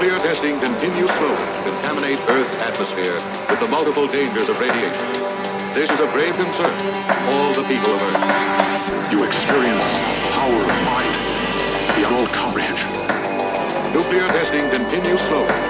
Nuclear testing continues slowly to contaminate Earth's atmosphere with the multiple dangers of radiation. This is a grave concern for all the people of Earth. You experience power of mind beyond all comprehension. Nuclear testing continues slowly